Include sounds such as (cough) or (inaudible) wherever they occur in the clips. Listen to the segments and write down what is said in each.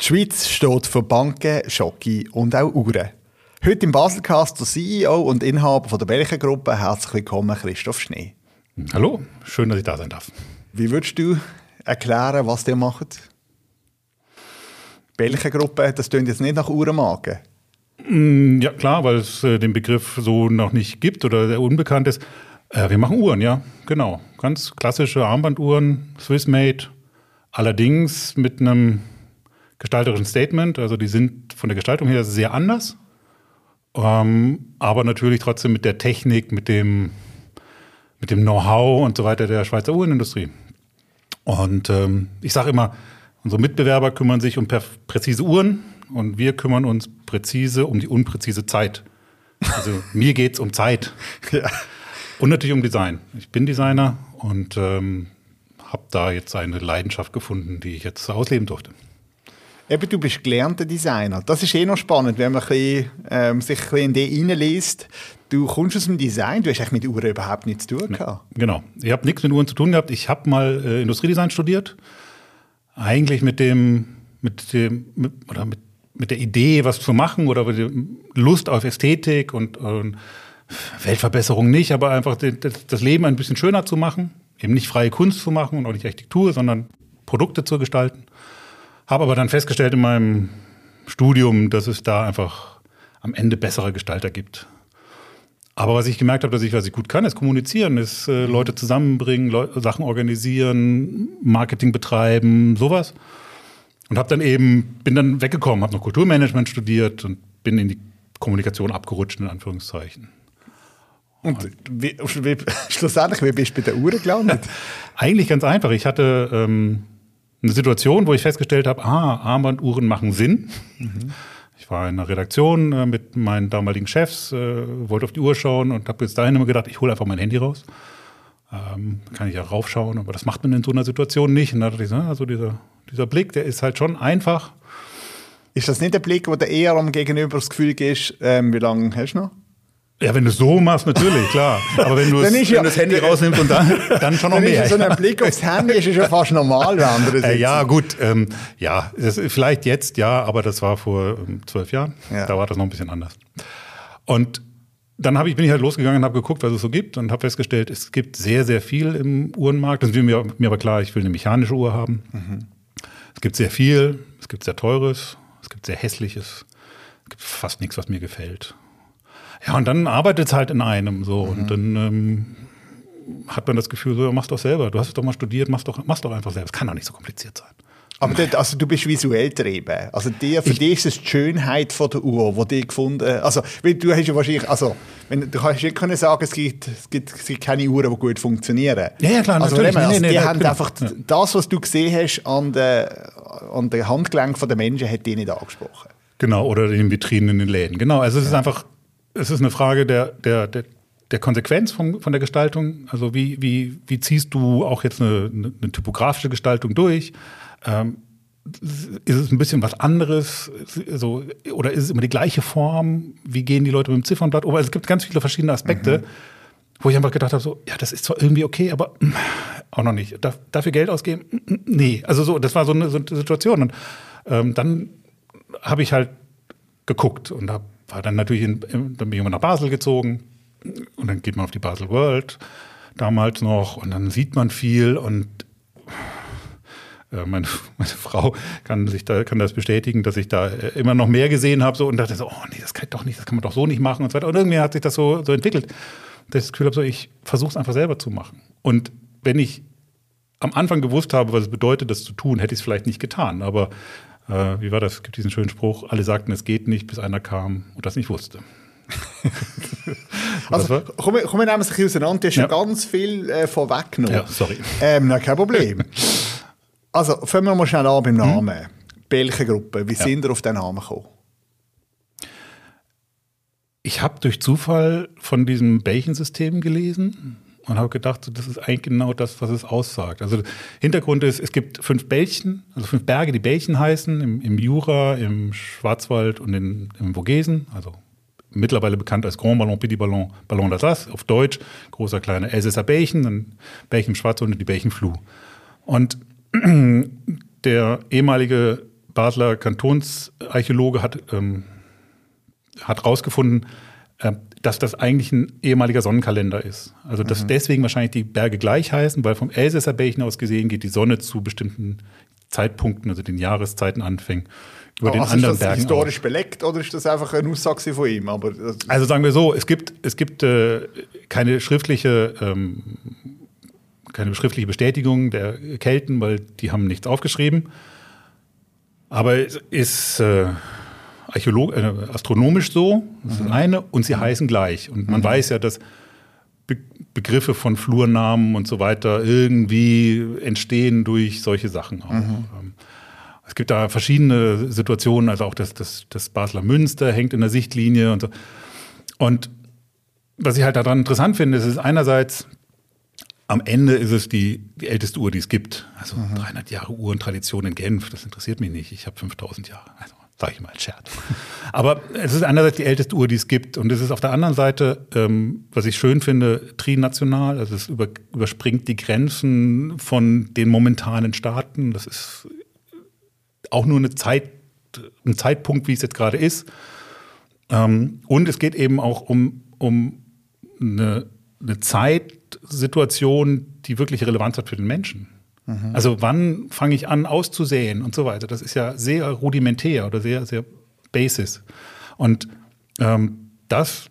Die Schweiz steht für Banken, Schocki und auch Uhren. Heute im Baselcast der CEO und Inhaber von der Belcher Gruppe. Herzlich willkommen, Christoph Schnee. Hallo, schön, dass ich da sein darf. Wie würdest du erklären, was ihr macht? Belcher Gruppe, das klingt jetzt nicht nach Uhrenmarken. Mm, Ja, klar, weil es äh, den Begriff so noch nicht gibt oder sehr unbekannt ist. Äh, wir machen Uhren, ja, genau. Ganz klassische Armbanduhren, Swiss-made. Allerdings mit einem gestalterischen Statement. Also die sind von der Gestaltung her sehr anders. Ähm, aber natürlich trotzdem mit der Technik, mit dem, mit dem Know-how und so weiter der Schweizer Uhrenindustrie. Und ähm, ich sage immer, unsere Mitbewerber kümmern sich um präzise Uhren und wir kümmern uns präzise um die unpräzise Zeit. Also (laughs) mir geht es um Zeit. Ja. Und natürlich um Design. Ich bin Designer und ähm, habe da jetzt eine Leidenschaft gefunden, die ich jetzt ausleben durfte. Eben, du bist gelernter Designer. Das ist eh noch spannend, wenn man ein bisschen, ähm, sich ein bisschen in die reinliest. Du kommst aus dem Design, du hast eigentlich mit Uhren überhaupt nichts zu tun gehabt. Genau. Ich habe nichts mit Uhren zu tun gehabt. Ich habe mal äh, Industriedesign studiert. Eigentlich mit dem, mit dem, mit, oder mit, mit der Idee, was zu machen oder mit der Lust auf Ästhetik und, und Weltverbesserung nicht, aber einfach das, das Leben ein bisschen schöner zu machen. Eben nicht freie Kunst zu machen und auch nicht Architektur, sondern Produkte zu gestalten. Habe aber dann festgestellt in meinem Studium, dass es da einfach am Ende bessere Gestalter gibt. Aber was ich gemerkt habe, dass ich, was ich gut kann, ist kommunizieren, ist äh, Leute zusammenbringen, Leu Sachen organisieren, Marketing betreiben, sowas. Und habe dann eben, bin dann weggekommen, habe noch Kulturmanagement studiert und bin in die Kommunikation abgerutscht, in Anführungszeichen. Und wie, wie, (laughs) schlussendlich, wie bist du bei der Uhr gelandet? (laughs) Eigentlich ganz einfach. Ich hatte ähm, eine Situation, wo ich festgestellt habe, ah, Armbanduhren machen Sinn. Ich war in einer Redaktion äh, mit meinen damaligen Chefs, äh, wollte auf die Uhr schauen und habe bis dahin immer gedacht, ich hole einfach mein Handy raus. Ähm, kann ich ja raufschauen, aber das macht man in so einer Situation nicht. Und da dachte ich, so, also dieser, dieser Blick, der ist halt schon einfach. Ist das nicht der Blick, wo du eher am Gegenüber das Gefühl gibst, ähm, wie lange hast du noch? Ja, wenn du es so machst, natürlich, klar. Aber wenn du Dann es- ja- wenn du das Handy rausnimmst und dann, dann schon noch Dann mehr. so ein Blick aufs Handy ist ja fast normal, wenn andere Äh, sitzen. ja, gut, ähm, ja, das, vielleicht jetzt, ja, aber das war vor ähm, zwölf Jahren. Ja. Da war das noch ein bisschen anders. Und dann hab ich, bin ich halt losgegangen und habe geguckt, was es so gibt und habe festgestellt, es gibt sehr, sehr viel im Uhrenmarkt. Das ist mir, mir aber klar, ich will eine mechanische Uhr haben. Es gibt sehr viel, es gibt sehr teures, es gibt sehr hässliches, es gibt fast nichts, was mir gefällt. Ja, und dann arbeitet es halt in einem so und dann ähm, hat man das Gefühl, so, ja, mach's doch selber. Du hast es doch mal studiert, mach's doch, mach's doch einfach selber. Es kann doch nicht so kompliziert sein. Aber dort, also du bist visuell getrieben. Also dir, für dich ist es die Schönheit von der Uhr, die die gefunden Also weil du hast ja wahrscheinlich, also wenn, du kannst nicht können sagen, es gibt, es gibt, es gibt keine Uhren, die gut funktionieren. Ja, ja, klar, also, natürlich. man- Also Nee, nee, die nee, haben genau. einfach Ja. das, was du gesehen hast an der, an der Handgelenk der Menschen, hat die nicht angesprochen. Genau, oder in den Vitrinen in den Läden. Genau, also es ist einfach, es ist eine Frage der, der, der, der Konsequenz vom, von der Gestaltung. Also wie, wie, wie ziehst du auch jetzt eine, eine, typografische Gestaltung durch? Ähm, ist es ein bisschen was anderes? So, oder ist es immer die gleiche Form? Wie gehen die Leute mit dem Ziffernblatt um? Also es gibt ganz viele verschiedene Aspekte, wo ich einfach gedacht habe, so, ja, das ist zwar irgendwie okay, aber (clears throat) auch noch nicht. Darf, dafür Geld ausgeben? (clears throat) Nee. Also so, das war so eine, so eine Situation. Und ähm, dann habe ich halt geguckt und hab, war dann natürlich, in, dann bin ich immer nach Basel gezogen und dann geht man auf die Basel World damals noch und dann sieht man viel und äh, meine, (laughs) meine Frau kann sich da kann das bestätigen, dass ich da äh, immer noch mehr gesehen habe so und dachte so, oh nee, das kann doch nicht, das kann man doch so nicht machen und so weiter. Und irgendwie hat sich das so, so entwickelt, dass ich das Gefühl habe, so, ich versuche es einfach selber zu machen. Und wenn ich am Anfang gewusst habe, was es bedeutet, das zu tun, hätte ich es vielleicht nicht getan. Aber äh, wie war das? Es gibt diesen schönen Spruch, alle sagten, es geht nicht, bis einer kam und das nicht wusste. (laughs) Also, war? komm, wir- wir nehmen uns ein bisschen auseinander. Du hast Ja. schon ganz viel äh, vorweggenommen. Ja, sorry. Ähm, na, kein Problem. (laughs) also, fangen wir mal schnell an beim Namen. Welche Gruppe? Wie Ja. sind ihr auf den Namen gekommen? Ich habe durch Zufall von diesem Bällchensystem gelesen und habe gedacht, so, das ist eigentlich genau das, was es aussagt. Also Hintergrund ist, es gibt fünf Bällchen, also fünf Berge, die Bällchen heißen, im, im Jura, im Schwarzwald und in, im Vogesen, also mittlerweile bekannt als Grand Ballon, Petit Ballon, Ballon d'Alsace, auf Deutsch, großer, kleiner Elsässer Bällchen, dann Bällchen im Schwarzwald und die Bällchen Fluh. Und (clears throat) der ehemalige Basler Kantonsarchäologe hat, ähm, hat äh, dass das eigentlich ein ehemaliger Sonnenkalender ist. Also dass mhm. deswegen wahrscheinlich die Berge gleich heißen, weil vom Elsässer Bärchen aus gesehen geht die Sonne zu bestimmten Zeitpunkten, also den Jahreszeiten anfängt, über oh, den also anderen ist das Bergen historisch aus. belegt oder ist das einfach eine Aussage von ihm? Aber also sagen wir so, es gibt, es gibt äh, keine schriftliche ähm, keine schriftliche Bestätigung der Kelten, weil die haben nichts aufgeschrieben. Aber es ist äh, Archäolog äh, astronomisch so, das ist das mhm. eine, und sie mhm. heißen gleich. Und man mhm. weiß ja, dass Be Begriffe von Flurnamen und so weiter irgendwie entstehen durch solche Sachen auch. Ähm, es gibt da verschiedene Situationen, also auch das, das, das Basler Münster hängt in der Sichtlinie und so. Und was ich halt daran interessant finde, ist, ist einerseits am Ende ist es die, die älteste Uhr, die es gibt. Also mhm. 300 Jahre Uhrentradition in Genf, das interessiert mich nicht. Ich habe 5000 Jahre. Also sage ich mal als Scherz. Aber es ist einerseits die älteste Uhr, die es gibt. Und es ist auf der anderen Seite, ähm, was ich schön finde, trinational. Also es über, überspringt die Grenzen von den momentanen Staaten. Das ist auch nur eine Zeit, ein Zeitpunkt, wie es jetzt gerade ist. Ähm, und es geht eben auch um, um eine, eine Zeit, Situation, die wirklich Relevanz hat für den Menschen. Mhm. Also wann fange ich an auszusäen und so weiter. Das ist ja sehr rudimentär oder sehr, sehr basis. Und ähm, das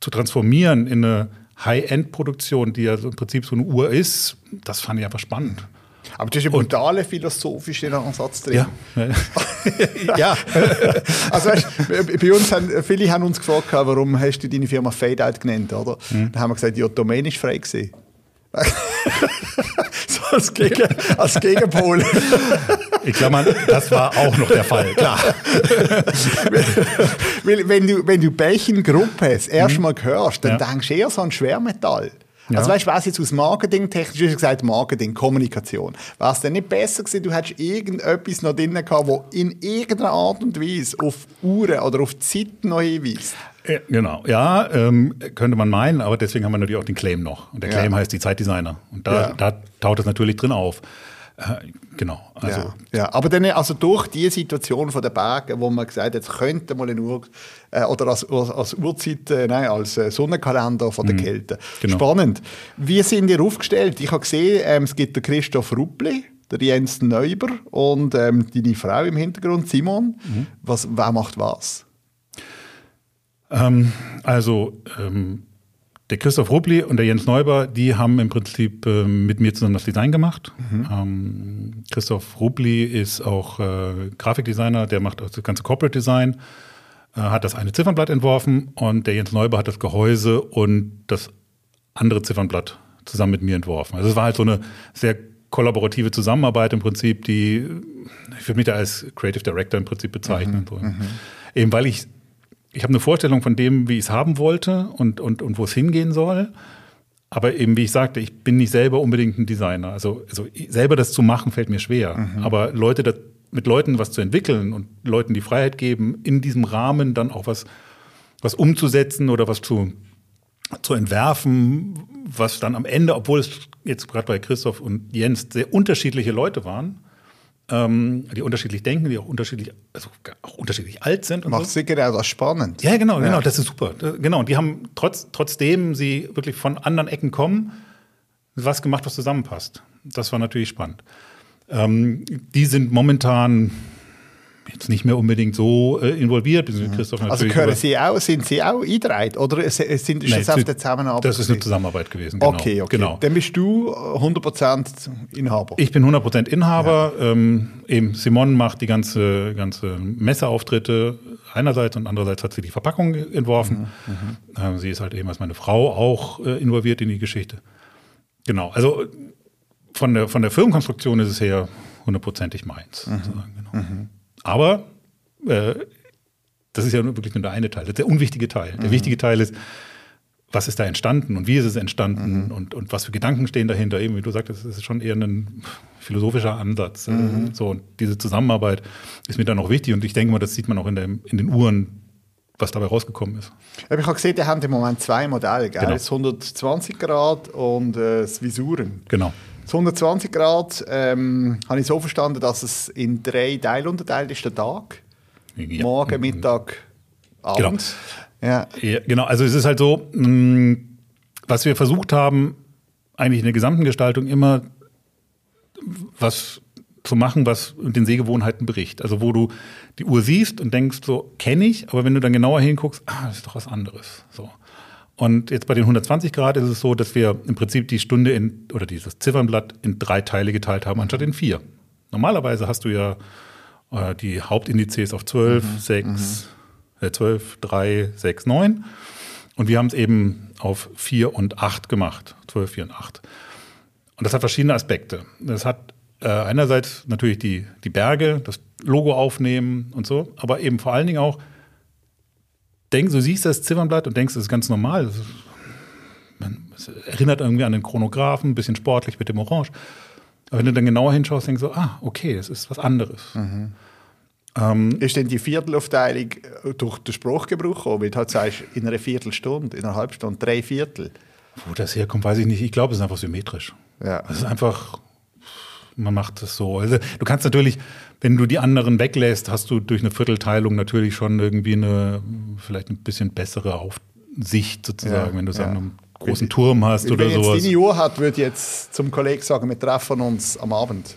zu transformieren in eine High-End-Produktion, die ja so im Prinzip so eine Uhr ist, das fand ich einfach spannend. Aber das ist ein brutaler philosophischer Ansatz drin. Ja. (laughs) ja. also weißt, bei uns haben, viele haben uns gefragt, warum hast du deine Firma Fadeout genannt, oder? Mhm. Dann haben wir gesagt, ja, Domain ist frei gewesen. Als, Gegen, als Gegenpol. Ich glaube, das war auch noch der Fall, klar. Weil, wenn du, wenn du Bächengruppe das erste mhm. Mal hörst, dann ja. denkst du eher so an Schwermetall. Ja. Also weißt du, was jetzt aus Marketing technisch ist gesagt Marketing, Kommunikation. Wäre es denn nicht besser gewesen, du hättest irgendetwas noch drin gehabt, wo in irgendeiner Art und Weise auf Uhren oder auf Zeiten noch hinweist? Ja, genau, ja, ähm, könnte man meinen, aber deswegen haben wir natürlich auch den Claim noch. Und der Claim ja. heißt die Zeitdesigner. Und da, da taucht es natürlich drin auf. Äh, genau. Also. Ja, ja, aber dann, also durch die Situation von den Bergen, wo man gesagt hat, jetzt könnte mal eine Uhr, äh, oder als, als Uhrzeit, äh, nein, als äh, Sonnenkalender von der mhm. Kälte. Genau. Spannend. Wie sind ihr aufgestellt? Ich habe gesehen, ähm, es gibt den Christoph Ruppli, der Jens Neuber und ähm, deine Frau im Hintergrund, Simon. Mhm. Was, wer macht was? Ähm, also, ähm, der Christoph Rubli und der Jens Neuber, die haben im Prinzip äh, mit mir zusammen das Design gemacht. Mhm. Ähm, Christoph Rubli ist auch äh, Grafikdesigner, der macht das ganze Corporate Design, äh, hat das eine Ziffernblatt entworfen und der Jens Neuber hat das Gehäuse und das andere Ziffernblatt zusammen mit mir entworfen. Also es war halt so eine sehr kollaborative Zusammenarbeit im Prinzip, die ich würde mich da als Creative Director im Prinzip bezeichnen. Mhm. So. Mhm. Eben weil ich ich habe eine Vorstellung von dem, wie ich es haben wollte und, und, und wo es hingehen soll. Aber eben, wie ich sagte, ich bin nicht selber unbedingt ein Designer. Also, also selber das zu machen, fällt mir schwer. Mhm. Aber Leute das, mit Leuten was zu entwickeln und Leuten die Freiheit geben, in diesem Rahmen dann auch was, was umzusetzen oder was zu, zu entwerfen, was dann am Ende, obwohl es jetzt gerade bei Christoph und Jens sehr unterschiedliche Leute waren, ähm, die unterschiedlich denken, die auch unterschiedlich, also auch unterschiedlich alt sind. Macht so. sicher das spannend. Ja, genau, genau, das ist super. Genau, und die haben trotz, trotzdem sie wirklich von anderen Ecken kommen, was gemacht, was zusammenpasst. Das war natürlich spannend. Ähm, die sind momentan jetzt nicht mehr unbedingt so äh, involviert. Mhm. Christoph also gehören Sie auch, sind Sie auch eingereiht oder sind Nein, das auf der Zusammenarbeit? Das ist eine Zusammenarbeit gewesen. Genau. Okay, okay. Genau. Dann bist du 100% Inhaber. Ich bin 100% Inhaber. Ja. Ähm, eben Simon macht die ganze, ganze Messeauftritte einerseits und andererseits hat sie die Verpackung entworfen. Mhm, mhm. ähm, sie ist halt eben als meine Frau auch äh, involviert in die Geschichte. Genau, also von der, von der Firmenkonstruktion ist es her hundertprozentig meins. Mhm. Genau. Aber äh, das ist ja wirklich nur der eine Teil, das ist der unwichtige Teil. Der mhm. wichtige Teil ist, was ist da entstanden und wie ist es entstanden mhm. und, und was für Gedanken stehen dahinter. Eben, wie du sagtest, das ist schon eher ein philosophischer Ansatz. Mhm. So, und diese Zusammenarbeit ist mir dann auch wichtig und ich denke mal, das sieht man auch in, der, in den Uhren, was dabei rausgekommen ist. Ich habe gesehen, die haben im Moment zwei Modelle, gell? Genau. das 120 Grad und äh, das Visuren. Genau. Das 120 Grad ähm, habe ich so verstanden, dass es in drei Teile unterteilt ist, der Tag. Ja. Morgen, Mittag, Genau. Abend. Ja. Ja, genau, also es ist halt so, mh, was wir versucht haben, eigentlich in der gesamten Gestaltung immer was zu machen, was den Sehgewohnheiten bricht. Also wo du die Uhr siehst und denkst, so kenne ich, aber wenn du dann genauer hinguckst, ah, das ist doch was anderes. So. Und jetzt bei den 120 Grad ist es so, dass wir im Prinzip die Stunde in, oder dieses Ziffernblatt in drei Teile geteilt haben, anstatt in vier. Normalerweise hast du ja äh, die Hauptindizes auf 12, 6, äh, 12, 3, 6, 9. Und wir haben es eben auf 4 und 8 gemacht. 12, 4 und 8. Und das hat verschiedene Aspekte. Das hat äh, einerseits natürlich die, die Berge, das Logo aufnehmen und so, aber eben vor allen Dingen auch, denk, du siehst das Ziffernblatt und denkst, das ist ganz normal. Man, es erinnert irgendwie an den Chronographen, ein bisschen sportlich mit dem Orange. Aber wenn du dann genauer hinschaust, denkst du, ah, okay, das ist was anderes. Ähm, Ist denn die Viertelaufteilung äh, durch den Sprachgebrauch gekommen? Weil du halt sagst, in einer Viertelstunde, in einer halben Stunde, drei Viertel. wo das herkommt, weiß ich nicht. Ich glaube, es ist einfach symmetrisch. Ja. Es ist einfach, man macht das so. Also, du kannst natürlich, wenn du die anderen weglässt, hast du durch eine Viertelteilung natürlich schon irgendwie eine, vielleicht ein bisschen bessere Aufsicht sozusagen, Ja, wenn du so ja. einen großen Turm hast Weil oder wenn jetzt sowas. deine Uhr hat, würde jetzt zum Kollegen sagen, wir treffen uns am Abend.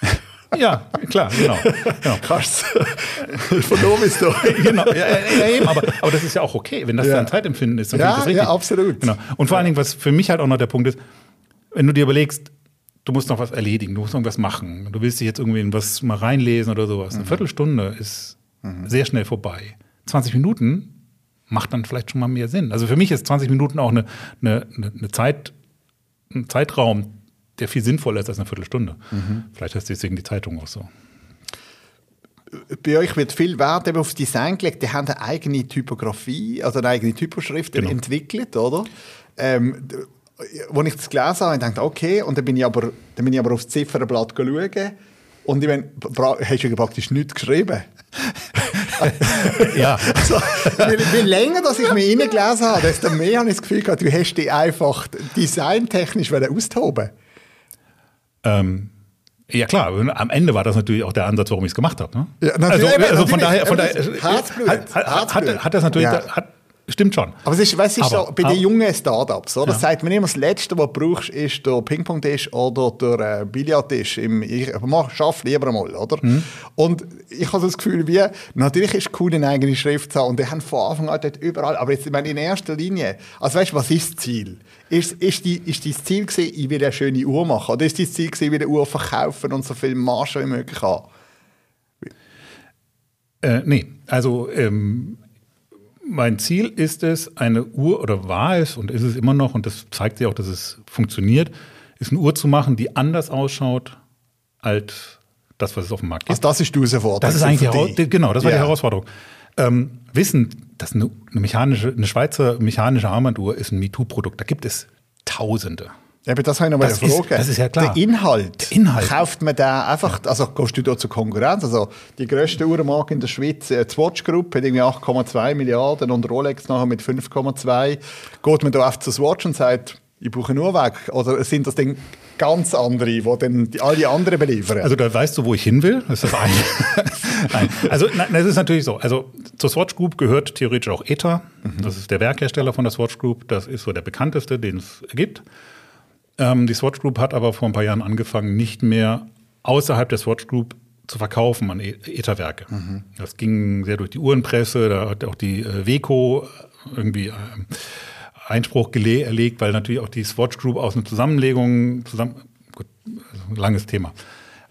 (laughs) Ja, klar, genau. genau. Kannst (laughs) von oben bis da. (laughs) genau, ja, ja, eben, aber, aber das ist ja auch okay, wenn das Ja. dein Zeitempfinden ist. Dann Ja, das richtig. ja, absolut. Genau. Und vor allen Dingen, was für mich halt auch noch der Punkt ist, wenn du dir überlegst, du musst noch was erledigen, du musst noch irgendwas machen, du willst dich jetzt irgendwie in was mal reinlesen oder sowas. Mhm. Eine Viertelstunde ist sehr schnell vorbei. 20 Minuten macht dann vielleicht schon mal mehr Sinn. Also für mich ist 20 Minuten auch eine, eine, eine Zeit, ein Zeitraum, der viel sinnvoller ist als eine Viertelstunde. Mhm. Vielleicht heißt deswegen die Zeitung auch so. Bei euch wird viel Wert eben aufs Design gelegt. Die haben eine eigene Typografie, also eine eigene Typoschrift Genau. entwickelt, oder? Ähm, als ich das gelesen habe, dachte ich, okay, und dann bin ich aber, dann bin ich aber aufs Ziffernblatt schauen und ich meine, hast du ja praktisch nichts geschrieben. Ja, (laughs) Also, je, länger dass ich mich reingelesen habe, desto mehr habe ich das Gefühl gehabt, du hast dich einfach designtechnisch austoben Ähm, ja klar, am Ende war das natürlich auch der Ansatz, warum ich es gemacht habe. Ne? Ja, natürlich, also, also von daher, von daher Herzblut, hat, Herzblut. hat, hat das natürlich, Ja. hat, stimmt schon. Aber es ist, weißt, ist Aber- so, bei den jungen Startups, oder? Ja. sagt man immer, das Letzte, was du brauchst, ist der Ping-Pong-Tisch oder der äh, Billardtisch. Im, ich mach, schaff lieber mal, oder? Mhm. Und ich habe so das Gefühl, wie, natürlich ist es cool, eine eigene Schrift zu haben. Und die haben von Anfang an dort überall. Aber jetzt, ich meine, in erster Linie, also weißt du, was ist das Ziel? Ist, ist, die, ist dein Ziel gewesen, ich will eine schöne Uhr machen? Oder ist dein Ziel gewesen, ich will eine Uhr verkaufen und so viel Marge wie möglich haben? Äh, nee, also ähm, mein Ziel ist es, eine Uhr, oder war es und ist es immer noch, und das zeigt sich auch, dass es funktioniert, ist eine Uhr zu machen, die anders ausschaut als das, was es auf dem Markt gibt. Also das ist die Herausforderung. Das ist eigentlich die, dich. genau, das war Ja. die Herausforderung. Ähm, wissen, dass eine, eine mechanische, eine Schweizer mechanische Armbanduhr ist ein MeToo-Produkt. Da gibt es Tausende. Aber das habe ich noch mal Das ist- fragen. das ist ja klar. Der Inhalt. Der Inhalt. Kauft man den einfach, also gehst du da zur Konkurrenz? Also die grösste Uhrenmarke in der Schweiz, äh, die Swatch Group, hat irgendwie 8,2 Milliarden und Rolex nachher mit 5,2. Geht man da auf zur Swatch und sagt, ich brauche nur weg? Oder sind das dann ganz andere, die dann die, all die anderen beliefern? Also da weißt du, wo ich hin will. Das ist das eine. (laughs) nein. Also nein, das ist natürlich so. Also zur Swatch Group gehört theoretisch auch ETA. Das ist der Werkhersteller von der Swatch Group. Das ist so der bekannteste, den es gibt. Ähm, die Swatch Group hat aber vor ein paar Jahren angefangen, nicht mehr außerhalb der Swatch Group zu verkaufen an E- ETA-Werke. Das ging sehr durch die Uhrenpresse. Da hat auch die äh, Weco irgendwie ähm, Einspruch erlegt, weil natürlich auch die Swatch Group aus einer Zusammenlegung zusammen. Gut, also langes Thema.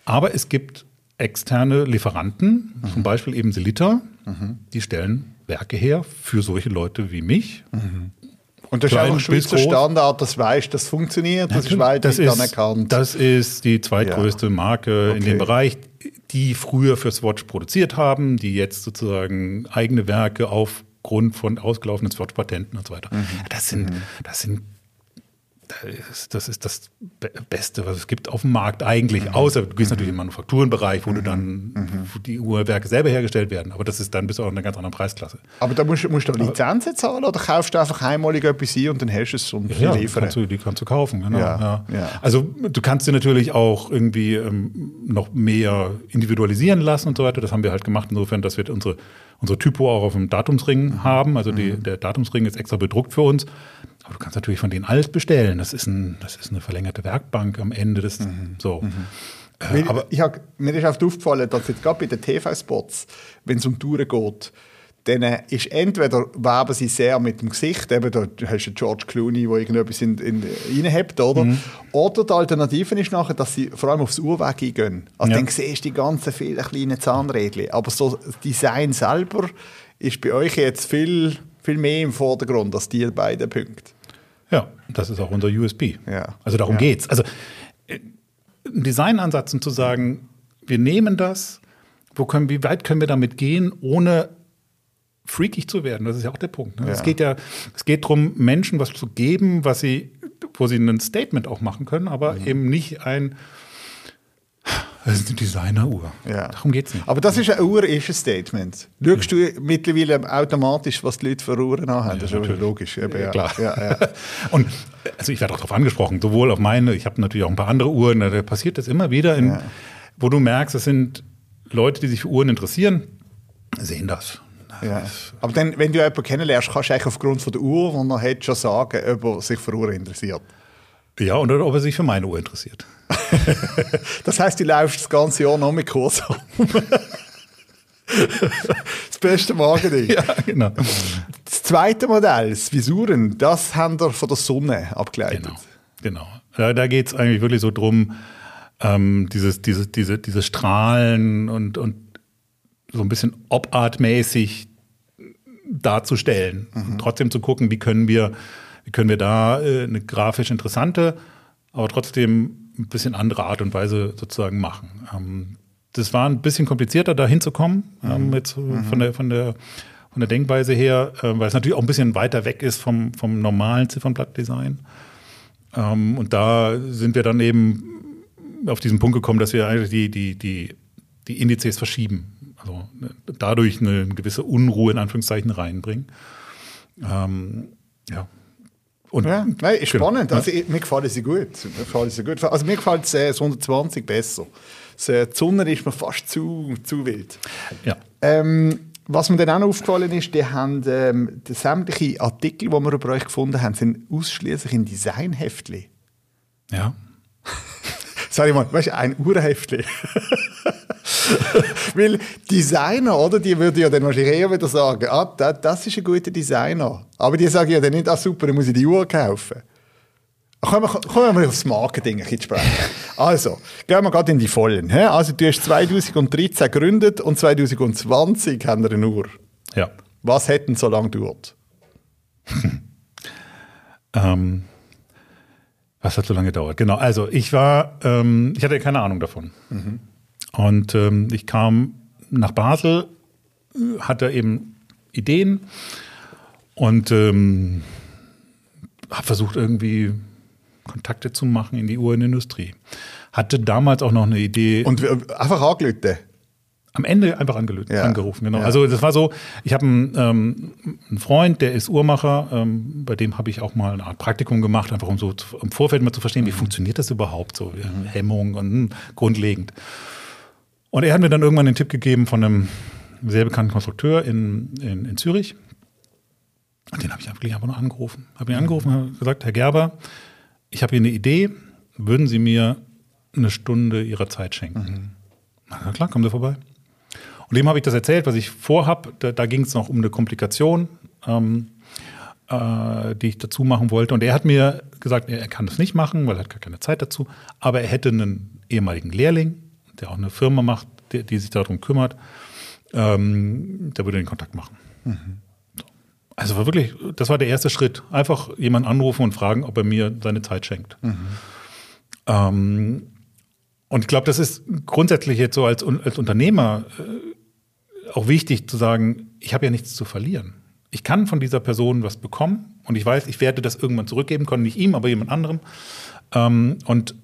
Aber es gibt externe Lieferanten, zum Beispiel eben Selita, die stellen Werke her für solche Leute wie mich. Und das ist klein einfach bis Schweizer. Standard, das weißt, das funktioniert, das ist weit das ist, anerkannt. das ist die zweitgrößte Marke in Okay. dem Bereich, die früher für Swatch produziert haben, die jetzt sozusagen eigene Werke aufgrund von ausgelaufenen Swatch-Patenten und so weiter. Mhm. Das sind, das sind das ist das Beste, was es gibt auf dem Markt eigentlich. Mhm. Außer du gehst mhm. natürlich im Manufakturenbereich, wo mhm. du dann, mhm. wo die Uhrwerke selber hergestellt werden. Aber das ist dann bist du auch in einer ganz anderen Preisklasse. Aber da musst, musst du Lizenzen zahlen oder kaufst du einfach einmalig etwas ein und dann hast du es und ja, liefern? Kannst du, die kannst du kaufen, genau. Ja, ja. ja. Also du kannst dir natürlich auch irgendwie ähm, noch mehr individualisieren lassen und so weiter. Das haben wir halt gemacht, insofern, dass wir unsere, unsere Typo auch auf dem Datumsring mhm. haben. Also die, mhm. der Datumsring ist extra bedruckt für uns. Aber du kannst natürlich von denen alles bestellen. Das ist, ein, das ist eine verlängerte Werkbank am Ende des. Mhm. So. Mhm. Äh, aber ich hab, mir ist oft aufgefallen, dass jetzt gerade bei den TV-Spots, wenn es um Touren geht, dann ist entweder werben sie sehr mit dem Gesicht, eben da hast du George Clooney, der irgendetwas in, in, reinhebt, oder? Mhm. Oder die Alternative ist nachher, dass sie vor allem aufs Uhrwerk eingehen. Also ja. dann siehst du die ganzen vielen kleinen Zahnrädchen. Aber so das Design selber ist bei euch jetzt viel, viel mehr im Vordergrund als die beiden Punkte. Ja, das ist auch unser USB. Ja. Also darum ja. es. Also äh, ein Designansatz und zu sagen, wir nehmen das, wo können, wie weit können wir damit gehen, ohne freakig zu werden. Das ist ja auch der Punkt. Ne? Ja. Es geht ja, es geht darum, Menschen was zu geben, was sie, wo sie ein Statement auch machen können, aber mhm. eben nicht ein das ist eine Designeruhr. Ja. Darum geht es nicht. Aber das ist eine Uhr, ist ein Statement. Schaust du mittlerweile automatisch, was die Leute für Uhren haben? Ja, das ist natürlich. logisch. Eben, ja. Klar. Ja, (laughs) Und also ich werde auch darauf angesprochen, sowohl auf meine, ich habe natürlich auch ein paar andere Uhren, da passiert das immer wieder, in, wo du merkst, es sind Leute, die sich für Uhren interessieren, sehen das. Ja. Aber dann, wenn du jemanden kennenlernst, kannst du eigentlich aufgrund von der Uhr, die er hat, schon sagen, ob er sich für Uhren interessiert. Ja, und ob er sich für meine Uhr interessiert. (laughs) das heißt, du läufst das ganze Jahr noch mit Kurs um. (laughs) das beste Marketing. Ja, genau. Das zweite Modell, das Visuren, das haben wir von der Sonne abgeleitet. Genau. genau. Da, da geht es eigentlich wirklich so drum, ähm, dieses, dieses, diese, diese Strahlen und, und so ein bisschen opartmäßig darzustellen. Mhm. Trotzdem zu gucken, wie können wir, wie können wir da äh, eine grafisch interessante, aber trotzdem ein bisschen andere Art und Weise sozusagen machen. Ähm, das war ein bisschen komplizierter, da hinzukommen, ähm, mhm. jetzt mhm. von, der, von, der, von der Denkweise her, äh, weil es natürlich auch ein bisschen weiter weg ist vom, vom normalen Ziffernblattdesign. Ähm, und da sind wir dann eben auf diesen Punkt gekommen, dass wir eigentlich die, die, die, die Indizes verschieben. Also ne, dadurch eine gewisse Unruhe in Anführungszeichen reinbringen. Ähm, ja, und ja, nein, ist genau. spannend. Also, ich, mir gefällt sie gut. Mir gefällt sie gut. Also mir gefällt es äh, 120 besser. Das, äh, die Sonne ist mir fast zu, zu wild. Ja. Ähm, was mir dann auch noch aufgefallen ist, die haben ähm, die sämtliche Artikel, die wir über euch gefunden haben, sind ausschließlich in Designheftchen. Ja. Sag ich mal, weißt du, ein Urheftchen. (laughs) (laughs) Weil Designer, oder, die würden ja dann wahrscheinlich eher wieder sagen, ah, das, das ist ein guter Designer. Aber die sagen ja dann nicht, ah super, dann muss ich die Uhr kaufen. Kommen wir, kommen wir aufs Marketing ein sprechen. (laughs) Also, gehen wir gerade in die Vollen. Also, du hast 2013 gegründet und 2020 haben wir eine Uhr. Ja. Was hätten so lange gedauert? (laughs) ähm, was hat so lange gedauert? Genau, also ich war, ähm, ich hatte keine Ahnung davon. Mhm. Und ähm, ich kam nach Basel, hatte eben Ideen und ähm, habe versucht, irgendwie Kontakte zu machen in die Uhrenindustrie. Hatte damals auch noch eine Idee. Und einfach angelötet? Am Ende einfach angelötet, ja. angerufen, genau. Ja. Also das war so, ich habe einen, ähm, einen, Freund, der ist Uhrmacher, ähm, bei dem habe ich auch mal eine Art Praktikum gemacht, einfach um so zu, im Vorfeld mal zu verstehen, mhm. wie funktioniert das überhaupt so, mhm. Hemmung und mh, grundlegend. Und er hat mir dann irgendwann den Tipp gegeben von einem sehr bekannten Konstrukteur in, in, in Zürich. Und den habe ich wirklich einfach nur angerufen. Habe ihn angerufen und gesagt, Herr Gerber, ich habe hier eine Idee. Würden Sie mir eine Stunde Ihrer Zeit schenken? Mhm. Na klar, kommen Sie vorbei. Und dem habe ich das erzählt, was ich vorhabe. Da, da ging es noch um eine Komplikation, ähm, äh, die ich dazu machen wollte. Und er hat mir gesagt, er, er kann das nicht machen, weil er hat gar keine Zeit dazu. Aber er hätte einen ehemaligen Lehrling, der auch eine Firma macht, die, die sich darum kümmert, ähm, der würde den Kontakt machen. Mhm. Also war wirklich, das war der erste Schritt. Einfach jemanden anrufen und fragen, ob er mir seine Zeit schenkt. Mhm. Ähm, und ich glaube, das ist grundsätzlich jetzt so als, als Unternehmer äh, auch wichtig zu sagen, ich habe ja nichts zu verlieren. Ich kann von dieser Person was bekommen Und ich weiß, ich werde das irgendwann zurückgeben können, nicht ihm, aber jemand anderem. Ähm, und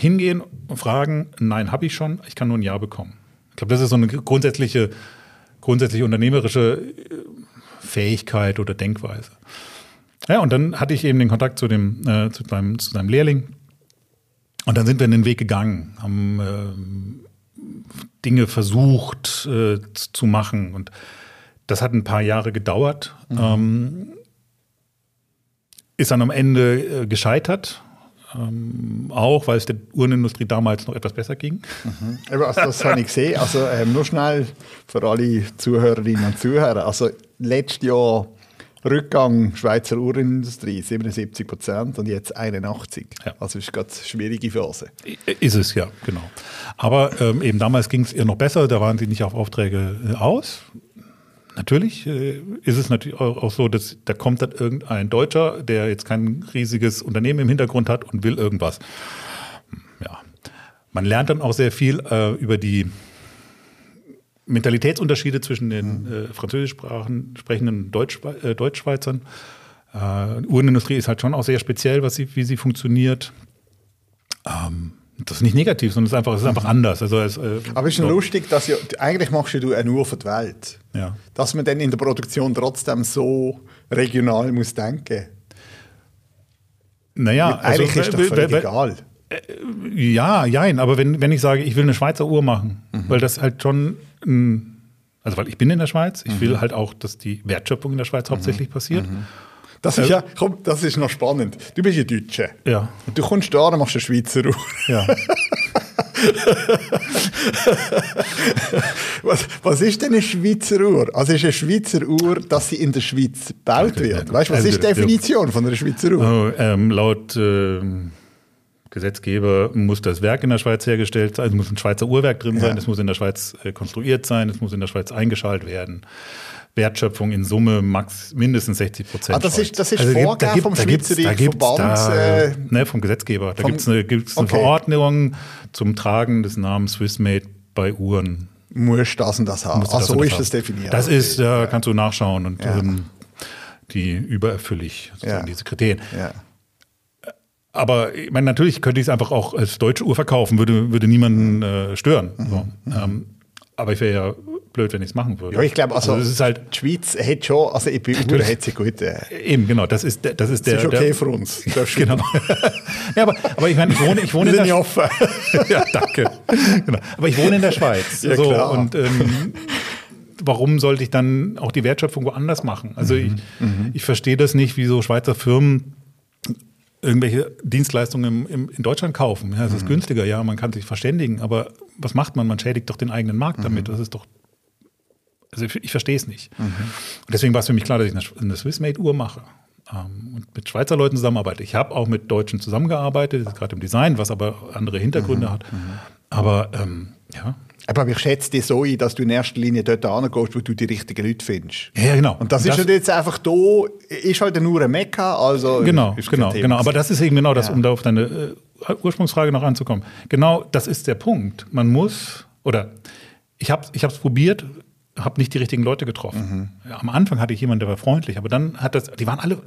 hingehen und fragen, nein, habe ich schon, ich kann nur ein Ja bekommen. Ich glaube, das ist so eine grundsätzliche, grundsätzliche unternehmerische äh, Fähigkeit oder Denkweise. Ja, und dann hatte ich eben den Kontakt zu, dem, äh, zu, seinem, zu seinem Lehrling. Und dann sind wir in den Weg gegangen, haben äh, Dinge versucht äh, zu machen. Und das hat ein paar Jahre gedauert. Mhm. Ähm, ist dann am Ende äh, gescheitert. Ähm, auch, weil es der Uhrenindustrie damals noch etwas besser ging. Mhm. Also das habe ich gesehen. Also ähm, nur schnell für alle Zuhörerinnen und Zuhörer. Also letztes Jahr Rückgang Schweizer Uhrenindustrie 77 Prozent und jetzt 81. Ja. Also ist gerade eine schwierige Phase. Ist es ja, genau. Aber ähm, eben damals ging es eher noch besser, da waren sie nicht auf Aufträge äh, aus. Natürlich äh, ist es natürlich auch so, dass da kommt dann irgendein Deutscher, der jetzt kein riesiges Unternehmen im Hintergrund hat und will irgendwas. Ja, man lernt dann auch sehr viel äh, über die Mentalitätsunterschiede zwischen den mhm. äh, französisch sprechenden Deutsch, äh, Deutschschweizern. Äh, Uhrenindustrie ist halt schon auch sehr speziell, was sie, wie sie funktioniert. Ähm, das ist nicht negativ, sondern es ist einfach, es ist einfach anders. Also es, äh, Aber es ist so. lustig, dass ja, eigentlich machst du eine Uhr für die Welt. Ja. Dass man dann in der Produktion trotzdem so regional muss denken. Naja, eigentlich also, ist das völlig egal. Äh, ja, jein, aber wenn, wenn ich sage, ich will eine Schweizer Uhr machen, mhm. weil das halt schon also weil ich bin in der Schweiz, ich mhm. will halt auch, dass die Wertschöpfung in der Schweiz mhm. hauptsächlich passiert. Mhm. Das ist äh, ja, komm, das ist noch spannend. Du bist ja Deutscher. Ja. Und du kommst da und machst eine Schweizer Uhr. Ja. (laughs) was, was ist denn eine Schweizer Uhr? Also ist eine Schweizer Uhr, dass sie in der Schweiz gebaut wird. Weißt du, was also, ist die Definition von einer Schweizer Uhr? Oh, ähm, laut äh, Gesetzgeber muss das Werk in der Schweiz hergestellt sein, es muss ein Schweizer Uhrwerk drin sein, ja. es muss in der Schweiz äh, konstruiert sein, es muss in der Schweiz eingeschaltet werden. Wertschöpfung in Summe max, mindestens 60 Prozent. Ah, das ist, das ist also Vorgabe gibt, vom Schweizerischen Verband? Da, äh, ne, vom Gesetzgeber. Da gibt es eine, gibt's eine okay. Verordnung zum Tragen des Namens Swissmade bei Uhren. Muss das und das haben. Ach, so ist das definiert. Das ist, da kannst du nachschauen und ja. ähm, die übererfülle ich, ja. diese Kriterien. Ja. Aber ich meine, natürlich könnte ich es einfach auch als deutsche Uhr verkaufen, würde, würde niemanden äh, stören. Mhm. So. Ähm, aber ich wäre ja blöd, wenn ich es machen würde. Ja, ich glaube, also, also ist halt, die Schweiz hat schon, also ich bin Uhr hat sie gut. Äh, Eben, genau, das ist, das ist der. Das ist okay der, für uns. (laughs) genau. (laughs) ja, aber, aber ich meine, ich wohne, ich wohne in der offen. (laughs) ja, danke. Genau. Aber ich wohne in der Schweiz. Ja, so, klar. Und ähm, warum sollte ich dann auch die Wertschöpfung woanders machen? Also mhm. ich, mhm. ich verstehe das nicht, wie so Schweizer Firmen irgendwelche Dienstleistungen im, im, in Deutschland kaufen. Ja, es ist mhm. günstiger, ja, man kann sich verständigen, aber was macht man? Man schädigt doch den eigenen Markt damit. Mhm. Das ist doch. Also ich, ich verstehe es nicht. Mhm. Und deswegen war es für mich klar, dass ich eine, eine Swissmade-Uhr mache ähm, und mit Schweizer Leuten zusammenarbeite. Ich habe auch mit Deutschen zusammengearbeitet, gerade im Design, was aber andere Hintergründe mhm. hat. Aber ähm, ja, aber ich schätze dich so ein, dass du in erster Linie dort hingehst, wo du die richtigen Leute findest. Ja, genau. Und das, das ist halt jetzt einfach da, ist halt nur ein Mekka, also. Genau, genau, genau. Aber das ist eben genau das, ja. um da auf deine äh, Ursprungsfrage noch anzukommen. Genau, das ist der Punkt. Man muss, oder ich habe es ich probiert, habe nicht die richtigen Leute getroffen. Mhm. Am Anfang hatte ich jemanden, der war freundlich, aber dann hat das, die waren alle,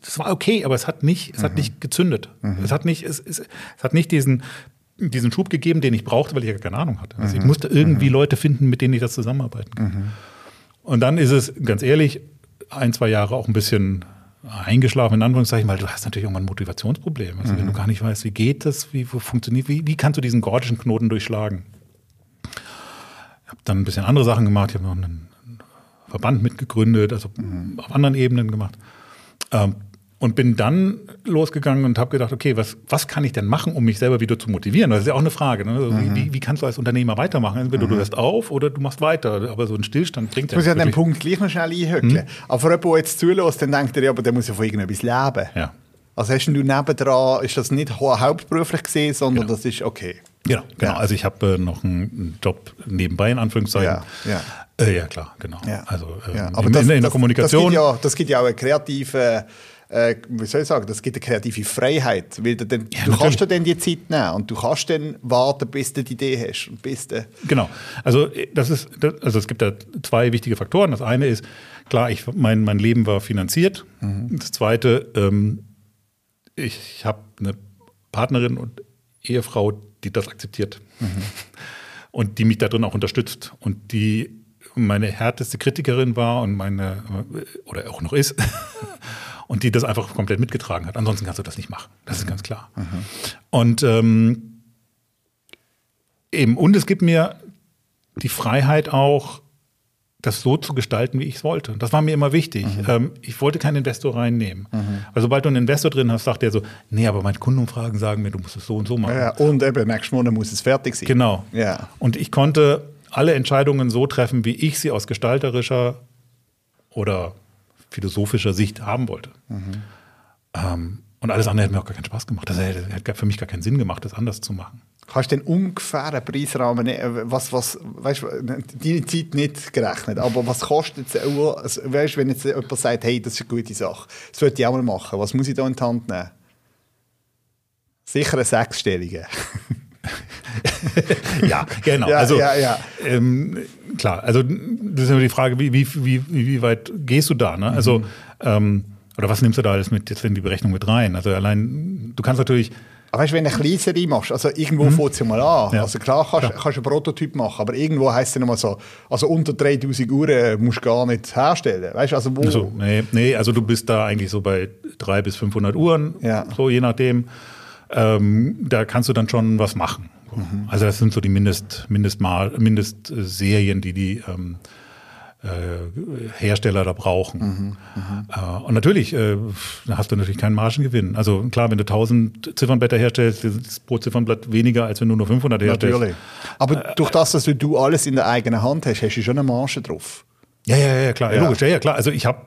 das war okay, aber es hat nicht, es mhm. hat nicht gezündet. Mhm. Es hat nicht, es, es, es, hat nicht diesen diesen Schub gegeben, den ich brauchte, weil ich ja keine Ahnung hatte. Also ich mhm. musste irgendwie mhm. Leute finden, mit denen ich das zusammenarbeiten kann. Mhm. Und dann ist es, ganz ehrlich, ein, zwei Jahre auch ein bisschen eingeschlafen, in Anführungszeichen, weil du hast natürlich irgendwann ein Motivationsproblem. Also wenn du gar nicht weißt, wie geht das, wie, wie funktioniert, wie, wie kannst du diesen gordischen Knoten durchschlagen? Ich habe dann ein bisschen andere Sachen gemacht, ich habe noch einen Verband mitgegründet, also mhm. auf anderen Ebenen gemacht. Ähm, und bin dann losgegangen und habe gedacht, okay, was, was kann ich denn machen, um mich selber wieder zu motivieren? Das ist ja auch eine Frage. Ne? Also mhm. wie, wie kannst du als Unternehmer weitermachen? Entweder mhm. du hörst auf oder du machst weiter. Aber so ein Stillstand bringt ja Ich muss ja den Punkt gleich noch schnell einhöckeln. Mhm. Aber für jemanden, der jetzt zulässt, dann denkt er, ja, aber der muss ja von irgendetwas leben. Ja. Also hast du nebendran, ist das nicht hauptberuflich gesehen, sondern genau. das ist okay. Genau, genau. Ja. Also ich habe äh, noch einen Job nebenbei, in Anführungszeichen. Ja, ja. Äh, ja klar, genau. Ja. Also äh, ja. Aber in, das, in, der das, Kommunikation. Das gibt, ja, das gibt ja auch eine kreative äh, wie soll ich sagen, das gibt eine kreative Freiheit, weil du, dann, Ja, du kannst dir dann die Zeit nehmen und du kannst dann warten, bis du die Idee hast und bis du Genau. Also das ist, das, also es gibt da zwei wichtige Faktoren. Das eine ist, klar, ich, mein, mein Leben war finanziert. Das zweite, ähm, ich habe eine Partnerin und Ehefrau, die das akzeptiert und die mich darin auch unterstützt und die meine härteste Kritikerin war und meine oder auch noch ist und die das einfach komplett mitgetragen hat. Ansonsten kannst du das nicht machen. Das ist ganz klar. Und ähm, Eben, und es gibt mir die Freiheit auch, das so zu gestalten, wie ich es wollte. Das war mir immer wichtig. Ähm, ich wollte keinen Investor reinnehmen. Weil sobald du einen Investor drin hast, sagt er so, nee, aber meine Kundenumfragen sagen mir, du musst es so und so machen. ja, und eben, nächsten Monat muss es fertig sein. Genau. Ja. Und ich konnte alle Entscheidungen so treffen, wie ich sie aus gestalterischer oder philosophischer Sicht haben wollte. Ähm, und alles andere hätte mir auch gar keinen Spaß gemacht. Das hätte, hätte für mich gar keinen Sinn gemacht, das anders zu machen. Kannst du den ungefähren Preisrahmen, was, was, weißt du, deine Zeit nicht gerechnet, aber was kostet es? Also, weißt du, wenn jetzt jemand sagt, hey, das ist eine gute Sache, das würde ich auch mal machen, was muss ich da in die Hand nehmen? Sicher eine sechsstellige. (laughs) Ja, genau. Ja, also, ja, ja. Ähm, klar, also das ist immer die Frage, wie, wie, wie, wie weit gehst du da? Ne? Also, Mhm. ähm, oder was nimmst du da alles mit jetzt in die Berechnung mit rein? Also allein, du kannst natürlich, Aber weißt du, wenn du eine kleine Serie machst, also irgendwo fängt es ja mal an. Mhm. Ja. Also klar kannst du kannst einen Prototyp machen, aber irgendwo heisst es dann mal so, also unter 3000 Uhren musst du gar nicht herstellen. Weißt du, also wo... also, nee, nee, also du bist da eigentlich so bei 300 bis 500 Uhren, Ja. so je nachdem. Ähm, da kannst du dann schon was machen. Mhm. Also das sind so die Mindest, Mindestmal, Mindestserien, die die ähm, äh, Hersteller da brauchen. Mhm, Äh, und natürlich äh, da hast du natürlich keinen Margengewinn. Also klar, wenn du 1000 Ziffernblätter herstellst, ist pro Ziffernblatt weniger, als wenn du nur 500 herstellst. Natürlich. Aber durch das, dass du alles in der eigenen Hand hast, hast du schon eine Marge drauf. Ja, ja, ja, klar, Ja. logisch, ja, ja, klar. Also ich habe,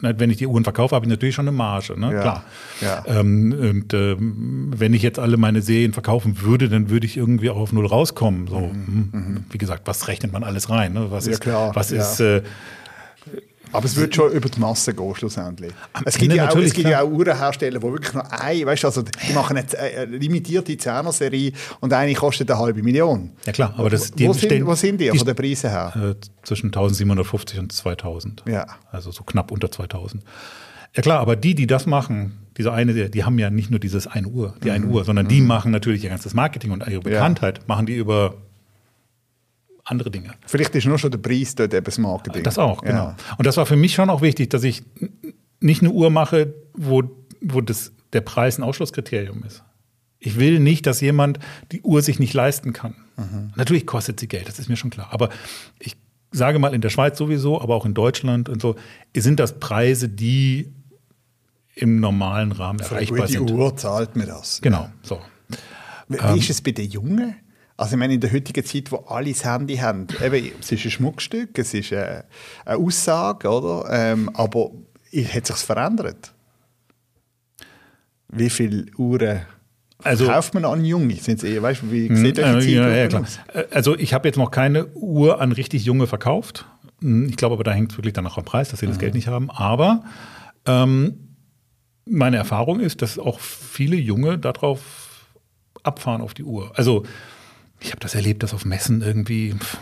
wenn ich die Uhren verkaufe, habe ich natürlich schon eine Marge, ne? Ja. klar. Ja. Ähm, und ähm, wenn ich jetzt alle meine Serien verkaufen würde, dann würde ich irgendwie auch auf null rauskommen. So, hm. wie gesagt, was rechnet man alles rein? Ne? Was Mhm, Ja, ist, klar, was ist äh, Aber es wird schon über die Masse gehen, schlussendlich. Es gibt, ja auch, es gibt ja auch Uhrenhersteller, die wirklich nur ein, weißt du, also die machen jetzt eine limitierte 10er-Serie und eine kostet eine halbe Million. ja klar, aber das wo, sind, stellen- wo sind die, die von den Preisen her? äh, zwischen 1750 und 2000. Ja. Also so knapp unter 2000. Ja klar, aber die, die das machen, diese eine, die haben ja nicht nur dieses eine Uhr, die eine Uhr, sondern die machen natürlich ihr ganzes Marketing und ihre Bekanntheit, machen die über andere Dinge. Vielleicht ist nur schon der Preis dort eben das Marketing. Das auch, genau. Ja. Und das war für mich schon auch wichtig, dass ich nicht eine Uhr mache, wo, wo das, der Preis ein Ausschlusskriterium ist. Ich will nicht, dass jemand die Uhr sich nicht leisten kann. Natürlich kostet sie Geld, das ist mir schon klar. Aber ich sage mal, in der Schweiz sowieso, aber auch in Deutschland und so, sind das Preise, die im normalen Rahmen Für eine erreichbar gute sind. Uhr zahlt man das. Genau, so. Wie Ähm. wie ist es bei den Jungen? Also ich meine, in der heutigen Zeit, wo alle das Handy haben, eben, es ist ein Schmuckstück, es ist eine, eine Aussage, oder? Ähm, aber hat sich verändert? Wie viele Uhren Also- kauft man an Junge? Sind eher, weißt du, wie sieht Äh, das ja, ja, klar. Äh, Also ich habe jetzt noch keine Uhr an richtig junge verkauft. Hm, Ich glaube aber, da hängt es wirklich dann auch am Preis, dass sie das Geld nicht haben. Aber ähm, meine Erfahrung ist, dass auch viele Junge darauf abfahren auf die Uhr. Also ich habe das erlebt, dass auf Messen irgendwie pf,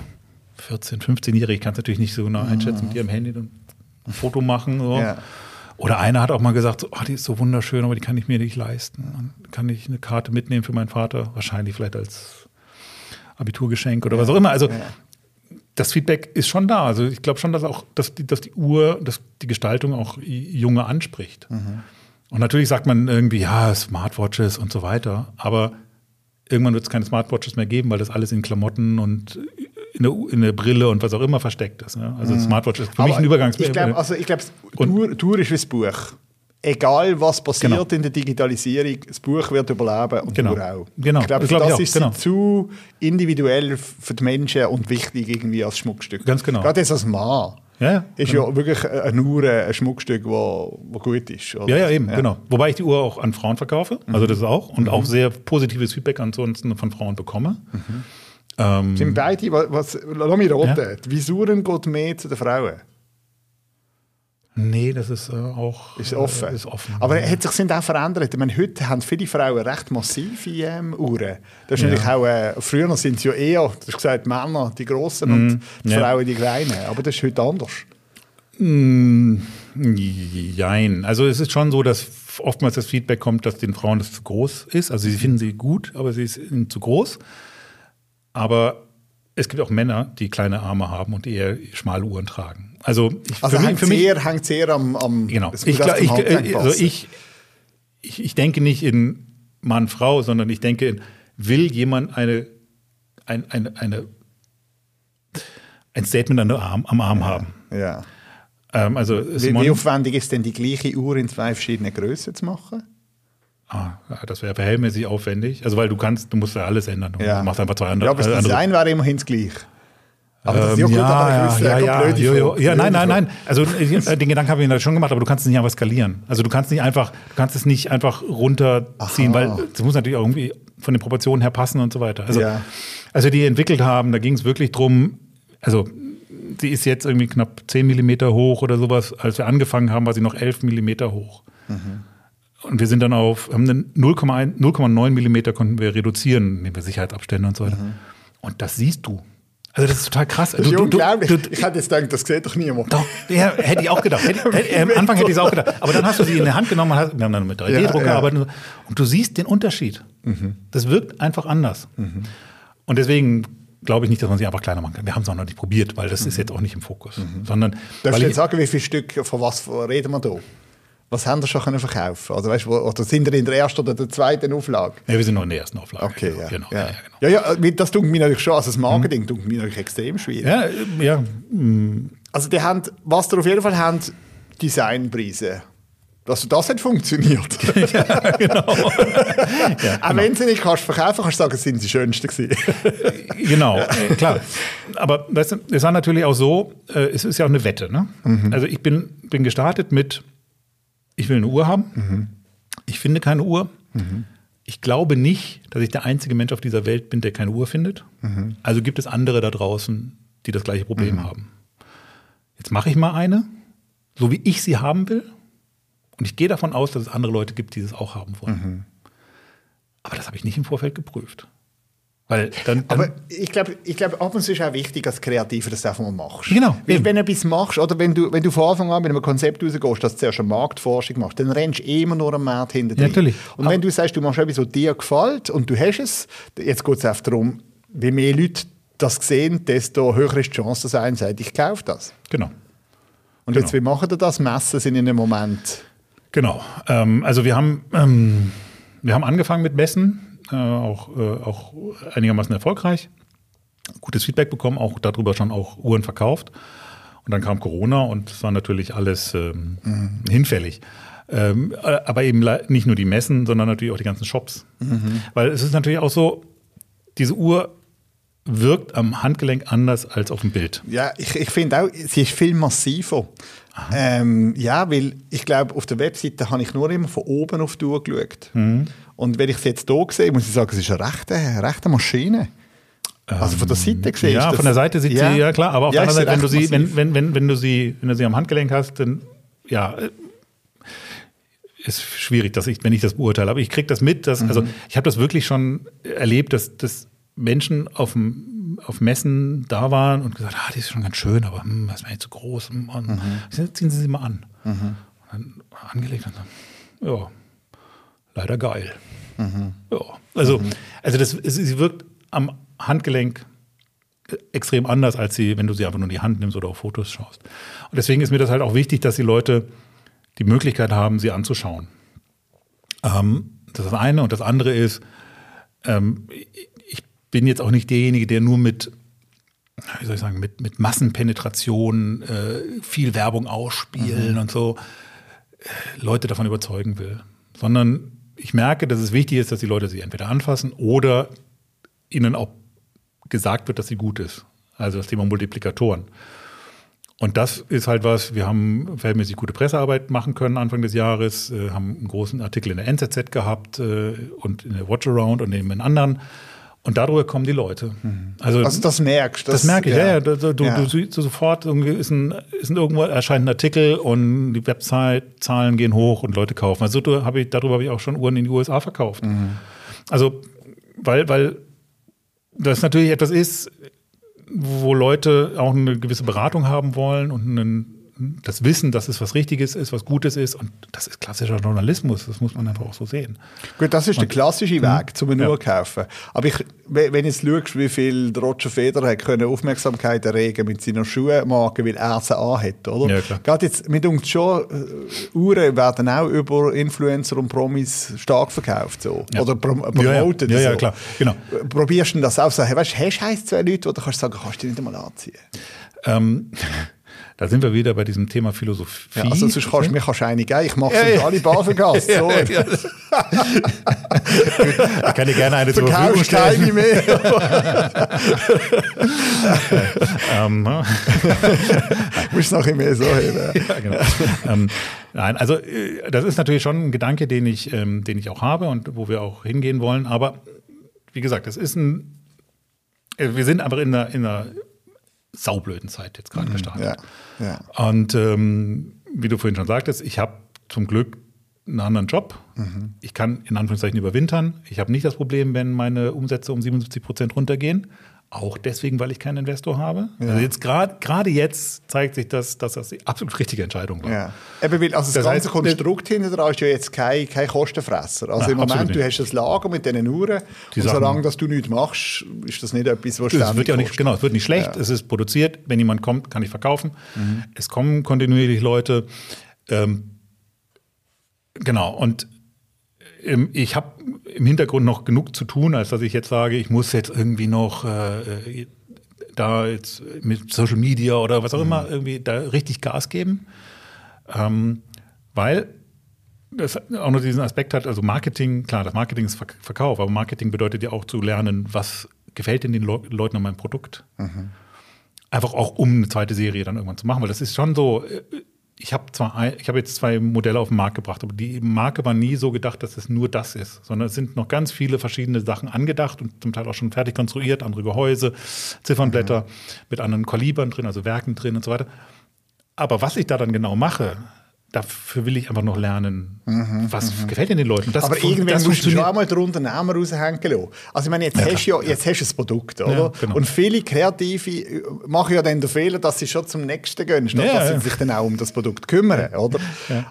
14, 15-Jährige, ich kann es natürlich nicht so genau einschätzen, mit ihrem Handy dann ein Foto machen. So. Ja. Oder einer hat auch mal gesagt, so, oh, die ist so wunderschön, aber die kann ich mir nicht leisten. Kann ich eine Karte mitnehmen für meinen Vater, wahrscheinlich vielleicht als Abiturgeschenk oder was auch immer. Also das Feedback ist schon da. Also ich glaube schon, dass auch, dass die, dass die Uhr, dass die Gestaltung auch Junge anspricht. Und natürlich sagt man irgendwie, ja, Smartwatches und so weiter, aber irgendwann wird es keine Smartwatches mehr geben, weil das alles in Klamotten und in der, in der Brille und was auch immer versteckt ist. Ne? Also Smartwatch ist für mich ein Übergangs. Ich glaube, also, ich glaube, Tour, Tour ist wie das Buch. Egal, was passiert Genau. in der Digitalisierung, das Buch wird überleben und Genau. Tour auch. Genau. Ich glaube, Das glaube ich das ist Genau. zu individuell für die Menschen und wichtig irgendwie als Schmuckstück. Ganz genau. Gerade jetzt als Mann. Ja, ja, Ist ja wirklich eine Uhr, ein Schmuckstück, wo, wo gut ist. oder? Ja, ja, eben, genau. Wobei ich die Uhr auch an Frauen verkaufe, Mhm. also das auch, und auch sehr positives Feedback ansonsten von Frauen bekomme. Mhm. Ähm, Sind beide, was, lass mich raten, die Visuren geht mehr zu den Frauen. Nee, das ist äh, auch ist offen. Äh, ist offen. Aber hat sich sind auch verändert. Ich meine, heute haben viele Frauen recht massive ähm, Uhren. Das ist Ja. natürlich auch, äh, früher sind es ja eher, du hast gesagt, Männer, die Grossen und die Mhm. ja. Frauen, die Kleinen. Aber das ist heute anders. Jein. Also es ist schon so, dass oftmals das Feedback kommt, dass den Frauen das zu groß ist. Also sie finden sie gut, aber sie ist ihnen zu groß. Aber es gibt auch Männer, die kleine Arme haben und eher schmale Uhren tragen. Also, ich, Also für, mich, hängt für es mich, eher, hängt's eher am, am genau. Ich, glaub- ich, also ich, ich, ich denke nicht in Mann, Frau, sondern ich denke in, will jemand eine, ein, eine, eine, ein Statement an der Arm, am Arm haben? ja. Ähm, also wie, wie aufwendig ist denn die gleiche Uhr in zwei verschiedenen Größen zu machen? Ah, ja, das wäre verhältnismäßig aufwendig. Also weil du kannst, du musst ja alles ändern. Du Ja. machst einfach zwei andere. Ja, aber das äh, andere- Design wäre immerhin das gleiche. Aber das ist ja Ähm, ja, ja, ja, ja, jo, ja, nein, nein, nein. Also äh, den Gedanken habe ich natürlich schon gemacht, aber du kannst es nicht einfach skalieren. Also du kannst nicht einfach, du kannst es nicht einfach runterziehen, Aha. weil es muss natürlich auch irgendwie von den Proportionen her passen und so weiter. Also Ja. als wir die entwickelt haben, da ging es wirklich drum. Also die ist jetzt irgendwie knapp 10 Millimeter hoch oder sowas. Als wir angefangen haben, war sie noch 11 Millimeter hoch. Und wir sind dann auf, haben einen 0,1 0,9 Millimeter konnten wir reduzieren, nehmen wir Sicherheitsabstände und so weiter. Und das siehst du. Also das ist total krass. Das ist Du- du- du- ich hätte jetzt gedacht, das sieht doch niemand. doch, ja, hätte ich auch gedacht. Hätte, hätte, (laughs) am Anfang hätte ich es auch gedacht. Aber dann hast du sie in der Hand genommen, und hast, wir haben dann mit 3D-Druck Ja, ja. gearbeitet und so. und du siehst den Unterschied. Das wirkt einfach anders. Und deswegen glaube ich nicht, dass man sie einfach kleiner machen kann. Wir haben es auch noch nicht probiert, weil das ist jetzt auch nicht im Fokus. Sondern Darfst du ich, jetzt sagen, wie viele Stück, von was reden wir da? Was haben wir schon können verkaufen Also weißt, oder sind wir in der ersten oder der zweiten Auflage? ja, wir sind noch in der ersten Auflage. Okay, genau, ja. Genau, ja. ja. Ja, genau. Ja, ja, das tut mir natürlich schon, also das Marketing tut mir natürlich extrem schwierig. ja, äh, ja, Also die haben, was die auf jeden Fall haben, Designpreise. Also das hat funktioniert. (laughs) genau. (laughs) Auch wenn sie nicht kannst verkaufen, kannst du sagen, es sind die schönsten gewesen. Genau, äh, klar. Aber weißt du, es war natürlich auch so, äh, es ist ja auch eine Wette. Ne? Also ich bin, bin gestartet mit, ich will eine Uhr haben. Ich finde keine Uhr. Ich glaube nicht, dass ich der einzige Mensch auf dieser Welt bin, der keine Uhr findet. Also gibt es andere da draußen, die das gleiche Problem haben. Jetzt mache ich mal eine, so wie ich sie haben will. Und ich gehe davon aus, dass es andere Leute gibt, die es auch haben wollen. Aber das habe ich nicht im Vorfeld geprüft. Weil dann, dann Aber ich glaube, ich glaub, ab und zu ist auch wichtig, als Kreativer, dass du einfach mal machst. Genau, Weil, wenn du etwas machst, oder wenn du, wenn du von Anfang an mit einem Konzept rausgehst, dass du zuerst eine Marktforschung machst, dann rennst du immer nur am Markt hinter Ja, natürlich. Und wenn du sagst, du machst etwas, was dir gefällt und du hast es, jetzt geht es einfach darum, wie mehr Leute das sehen, desto höher ist die Chance, dass einer sagt, ich kaufe das. genau. Und Genau. jetzt, wie machen ihr das? Messen sind in einem Moment. Genau. Ähm, also wir haben, ähm, wir haben angefangen mit Messen, äh, auch, äh, auch einigermaßen erfolgreich. Gutes Feedback bekommen, auch darüber schon auch Uhren verkauft. Und dann kam Corona und es war natürlich alles ähm, hinfällig. Ähm, äh, aber eben nicht nur die Messen, sondern natürlich auch die ganzen Shops. Weil es ist natürlich auch so, diese Uhr wirkt am Handgelenk anders als auf dem Bild. Ja, ich, ich finde auch, sie ist viel massiver. Ähm, ja, weil ich glaube, auf der Webseite habe ich nur immer von oben auf die Uhr geschaut. Mhm. Und wenn ich es jetzt hier sehe, muss ich sagen, es ist eine rechte, rechte Maschine. Also von der Seite gesehen. Ähm, Ja, von der Seite sieht sie, ja klar, aber auf Ja, der anderen Seite, wenn du sie, wenn, wenn, wenn, wenn du sie, wenn du sie am Handgelenk hast, dann ja, äh, ist schwierig, dass ich, wenn ich das beurteile. Aber ich kriege das mit, dass, Mhm. also ich habe das wirklich schon erlebt, dass, dass Menschen auf, dem, auf Messen da waren und gesagt, ah, die ist schon ganz schön, aber hm, das wäre jetzt zu groß. hm, Und Mhm. Ziehen Sie sie mal an. Und dann angelegt und dann, ja, leider geil. Mhm. Ja, also, also das, sie wirkt am Handgelenk extrem anders, als sie, wenn du sie einfach nur in die Hand nimmst oder auf Fotos schaust. Und deswegen ist mir das halt auch wichtig, dass die Leute die Möglichkeit haben, sie anzuschauen. Ähm, das ist das eine. Und das andere ist, ähm, ich bin jetzt auch nicht derjenige, der nur mit, wie soll ich sagen, mit, mit Massenpenetration, äh, viel Werbung ausspielen und so äh, Leute davon überzeugen will. Sondern ich merke, dass es wichtig ist, dass die Leute sie entweder anfassen oder ihnen auch gesagt wird, dass sie gut ist. Also das Thema Multiplikatoren. Und das ist halt was, wir haben verhältnismäßig gute Pressearbeit machen können Anfang des Jahres, äh, haben einen großen Artikel in der NZZ gehabt äh, und in der Watch Around und eben in anderen. Und darüber kommen die Leute. Also, Also das merkst du. das merke ich, ja, ja. Du, du, Ja. du siehst sofort, irgendwie ist ein, ist ein irgendwo erscheint ein Artikel und die Website-Zahlen gehen hoch und Leute kaufen. Also du, hab ich, darüber habe ich auch schon Uhren in die USA verkauft. Also, weil, weil das natürlich etwas ist, wo Leute auch eine gewisse Beratung haben wollen und einen, das Wissen, dass es was Richtiges ist, was Gutes ist. Und das ist klassischer Journalismus. Das muss man einfach auch so sehen. Gut, das ist der klassische Weg, zum Ja. Uhr kaufen. Aber ich, wenn jetzt schaust, wie viel Roger Federer hat können Aufmerksamkeit erregen mit seiner Schuhmarke, weil er sie anhat, oder? Ja, klar. Gerade jetzt, mit uns schon, äh, Uhren werden auch über Influencer und Promis stark verkauft, so. Ja. Oder prom Ja, ja. promoted. Ja, ja, so. klar. Genau. Probierst du das auch so? Weißt du, hast du zwei Leute, wo du kannst sagen, kannst du nicht einmal anziehen? Ähm, da sind wir wieder bei diesem Thema Philosophie. Ja, also sonst kannst du mir kannst eine geben, ich mache Ja, ja. alle Baselgast. So. Ja, (laughs) Ich kann dir gerne eine zur Verfügung Verkaufst keine stellen. mehr. (laughs) Ähm, ne? (laughs) Musst noch ein mehr so haben. ja, genau. ähm, nein, also äh, das ist natürlich schon ein Gedanke, den ich, ähm, den ich auch habe und wo wir auch hingehen wollen. Aber wie gesagt, es ist ein, äh, wir sind aber in einer, in einer saublöden Zeit jetzt gerade gestartet. Ja, ja. Und ähm, wie du vorhin schon sagtest, ich habe zum Glück einen anderen Job. Mhm. Ich kann in Anführungszeichen überwintern. Ich habe nicht das Problem, wenn meine Umsätze um 77 Prozent runtergehen. Auch deswegen, weil ich keinen Investor habe. Also jetzt gerade gerade jetzt zeigt sich, dass, dass das die absolut richtige Entscheidung war. Ja. Eben, weil, also das, Das ganze heißt, Konstrukt hinter dran ist ja jetzt kein, kein Kostenfresser. Also Nein, im Moment, du hast das Lager mit diesen Uhren Die und Sachen- solange dass du nichts machst, ist das nicht etwas, was Es ständig wird ja nicht, genau, es wird nicht schlecht, es ist produziert, wenn jemand kommt, kann ich verkaufen. Es kommen kontinuierlich Leute. Ähm, genau, und ich habe im Hintergrund noch genug zu tun, als dass ich jetzt sage, ich muss jetzt irgendwie noch äh, da jetzt mit Social Media oder was auch immer irgendwie da richtig Gas geben. Ähm, weil das auch noch diesen Aspekt hat, also Marketing, klar, das Marketing ist Verk- Verkauf, aber Marketing bedeutet ja auch zu lernen, was gefällt denn den Leu Leuten an meinem Produkt. Einfach auch, um eine zweite Serie dann irgendwann zu machen, weil das ist schon so, äh, ich habe zwar, ein, ich habe jetzt zwei Modelle auf den Markt gebracht, aber die Marke war nie so gedacht, dass es nur das ist, sondern es sind noch ganz viele verschiedene Sachen angedacht und zum Teil auch schon fertig konstruiert, andere Gehäuse, Ziffernblätter mit anderen Kalibern drin, also Werken drin und so weiter. Aber was ich da dann genau mache, dafür will ich einfach noch lernen, was gefällt denn den Leuten. Das Aber irgendwann das musst du schon einmal den Unternehmer raushängen lassen. Also ich meine, jetzt, hast, du ja, jetzt hast du ein Produkt, oder? Ja, genau. Und viele Kreative äh, machen ja dann den Fehler, dass sie schon zum nächsten gehen, statt Ja, dass sie ja. sich dann auch um das Produkt kümmern, oder?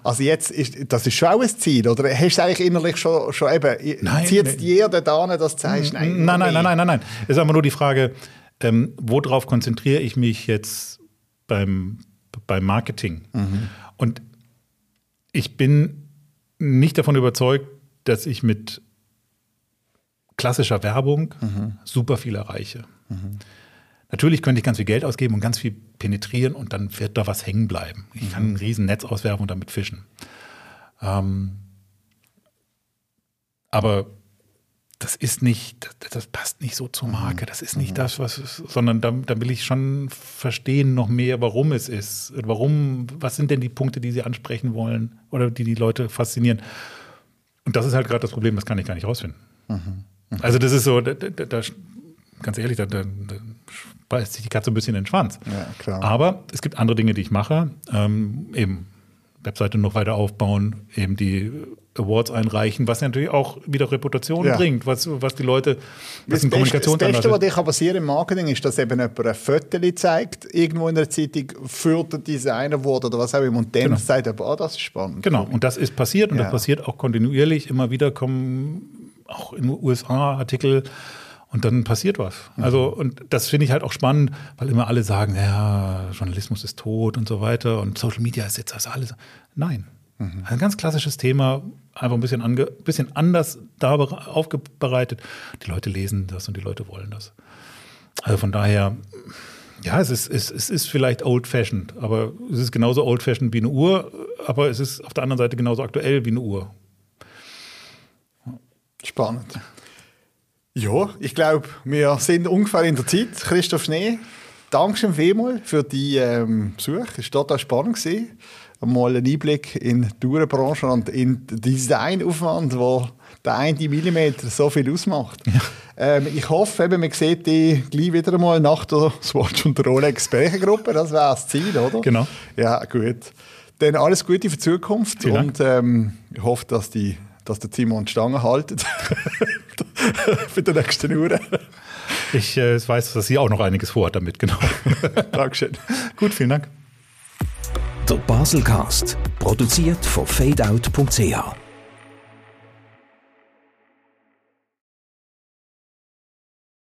Also jetzt, ist, das ist schon auch ein Ziel, oder? Hast du eigentlich innerlich schon, schon eben, Nein, zieht nee. dir da an, dass du sagst, nein, Nein, nein, nein, nein, nein, nein. Es ist einfach nur die Frage, ähm, worauf konzentriere ich mich jetzt beim, beim Marketing? Und ich bin nicht davon überzeugt, dass ich mit klassischer Werbung super viel erreiche. Natürlich könnte ich ganz viel Geld ausgeben und ganz viel penetrieren und dann wird da was hängen bleiben. Ich kann ein riesen Netz auswerfen und damit fischen. Ähm, aber das ist nicht, das, das passt nicht so zur Marke. Das ist nicht das, was es, sondern da, da will ich schon verstehen noch mehr, warum es ist. Warum, was sind denn die Punkte, die sie ansprechen wollen oder die die Leute faszinieren? Und das ist halt gerade das Problem, das kann ich gar nicht rausfinden. Also das ist so, da, da, da, ganz ehrlich, da, beißt sich die Katze ein bisschen in den Schwanz. Ja. Aber es gibt andere Dinge, die ich mache. Ähm, eben Webseite noch weiter aufbauen, eben die Awards einreichen, was natürlich auch wieder Reputation Ja. bringt, was, was die Leute, was Das ein Beste, das Kommunikationsanlass Beste, was dir kann passieren im Marketing, ist, dass eben jemand ein Foto zeigt, irgendwo in der Zeitung, für den Designer wurde oder was auch immer, und dann Genau. sagt er, oh, das ist spannend. Genau, und das ist passiert und Ja. das passiert auch kontinuierlich. Immer wieder kommen auch in den USA Artikel und dann passiert was. Mhm. Also, und das finde ich halt auch spannend, weil immer alle sagen, ja, Journalismus ist tot und so weiter und Social Media ist jetzt das alles. Nein. Mhm. Ein ganz klassisches Thema, einfach ein bisschen, ange, bisschen anders da bere- aufbereitet. Die Leute lesen das und die Leute wollen das. Also von daher, ja, es ist, es, es ist vielleicht old-fashioned, aber es ist genauso old-fashioned wie eine Uhr, aber es ist auf der anderen Seite genauso aktuell wie eine Uhr. Spannend. Ja, ich glaube, wir sind ungefähr in der Zeit. Christoph Schnee, Dankeschön vielmals für die ähm, Besuch. Es war total spannend. Gewesen. Mal einen Einblick in die Uhrenbranche und in den Designaufwand, wo der eine Millimeter so viel ausmacht. Ja. Ähm, ich hoffe, eben, man sieht die gleich wieder einmal nach der Swatch und der Rolex Bergengruppe. Das wäre das Ziel, oder? Genau. Ja, gut. Dann alles Gute für die Zukunft Vielen und ähm, ich hoffe, dass, die, dass der Simon die Stange haltet (laughs) für die nächsten Uhren. Ich äh, weiß, dass sie auch noch einiges vorhat damit, genau. (laughs) Dankeschön. Gut, vielen Dank. Der Baselcast, produziert von fadeout.ch.